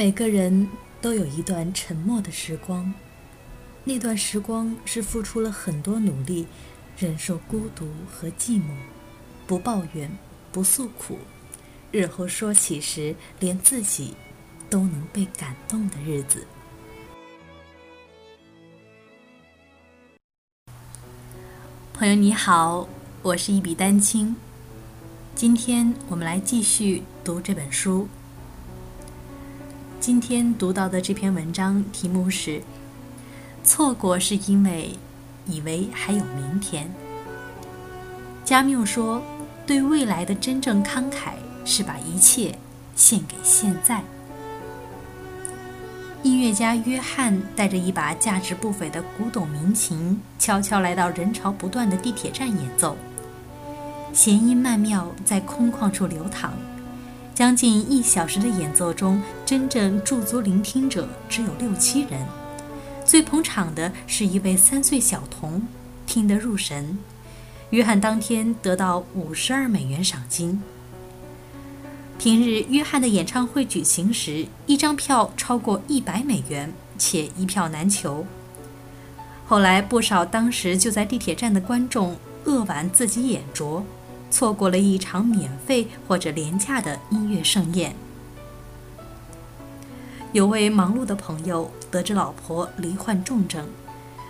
每个人都有一段沉默的时光，那段时光是付出了很多努力，忍受孤独和寂寞，不抱怨，不诉苦，日后说起时，连自己都能被感动的日子。朋友你好，我是一笔丹青，今天我们来继续读这本书。今天读到的这篇文章题目是“错过是因为以为还有明天”。加缪说：“对未来的真正慷慨是把一切献给现在。”音乐家约翰带着一把价值不菲的古董民琴，悄悄来到人潮不断的地铁站演奏，弦音曼妙，在空旷处流淌。将近一小时的演奏中，真正驻足聆听者只有六七人。最捧场的是一位三岁小童，听得入神。约翰当天得到五十二美元赏金。平日约翰的演唱会举行时，一张票超过一百美元，且一票难求。后来，不少当时就在地铁站的观众扼腕自己眼拙。错过了一场免费或者廉价的音乐盛宴。有位忙碌的朋友得知老婆罹患重症，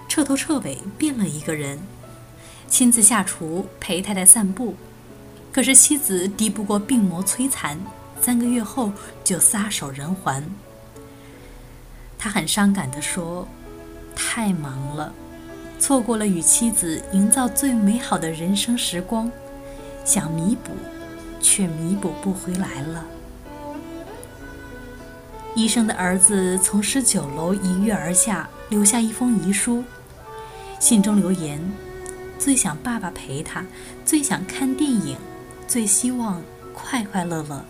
彻头彻尾变了一个人，亲自下厨陪太太散步。可是妻子敌不过病魔摧残，三个月后就撒手人寰。他很伤感地说：“太忙了，错过了与妻子营造最美好的人生时光。”想弥补，却弥补不回来了。医生的儿子从十九楼一跃而下，留下一封遗书。信中留言：最想爸爸陪他，最想看电影，最希望快快乐乐。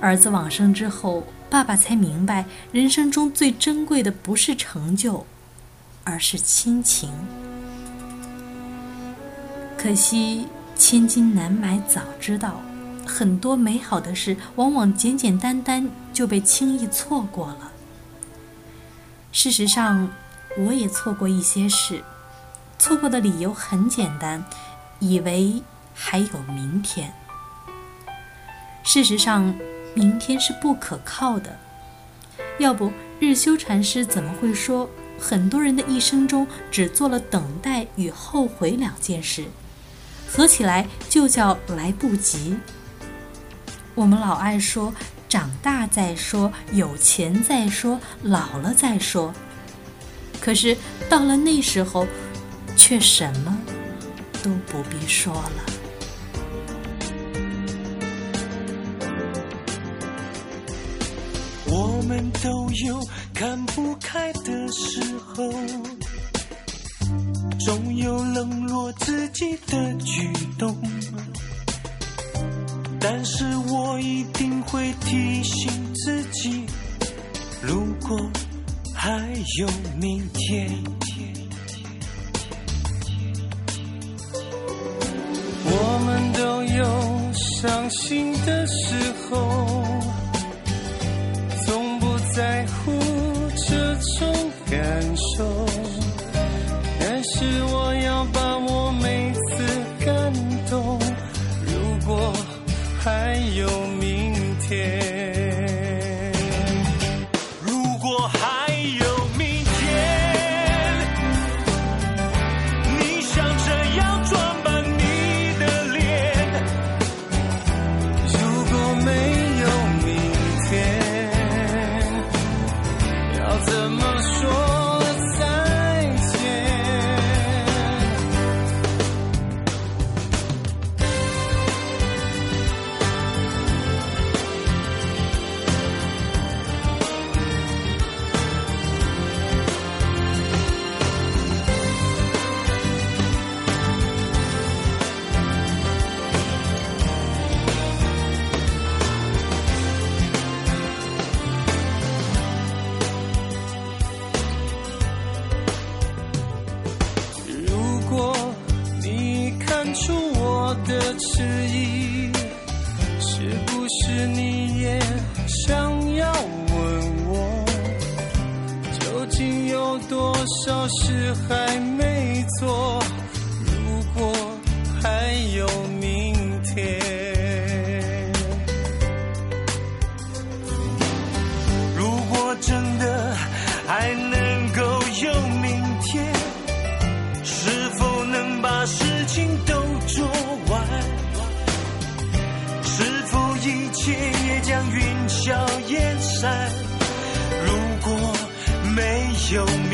儿子往生之后，爸爸才明白，人生中最珍贵的不是成就，而是亲情。可惜千金难买早知道，很多美好的事往往简简单单就被轻易错过了。事实上，我也错过一些事，错过的理由很简单，以为还有明天。事实上，明天是不可靠的。要不，日修禅师怎么会说，很多人的一生中只做了等待与后悔两件事？合起来就叫来不及。我们老爱说长大再说，有钱再说，老了再说。可是到了那时候，却什么都不必说了。我们都有看不开的时候。总有冷落自己的举动，但是我一定会提醒自己，如果还有明天，我们都有伤心的时候，是我要把我每次感动，如果还有明天。出我的迟疑是不是你也想要问我究竟有多少事还没做将云消烟散？如果没有明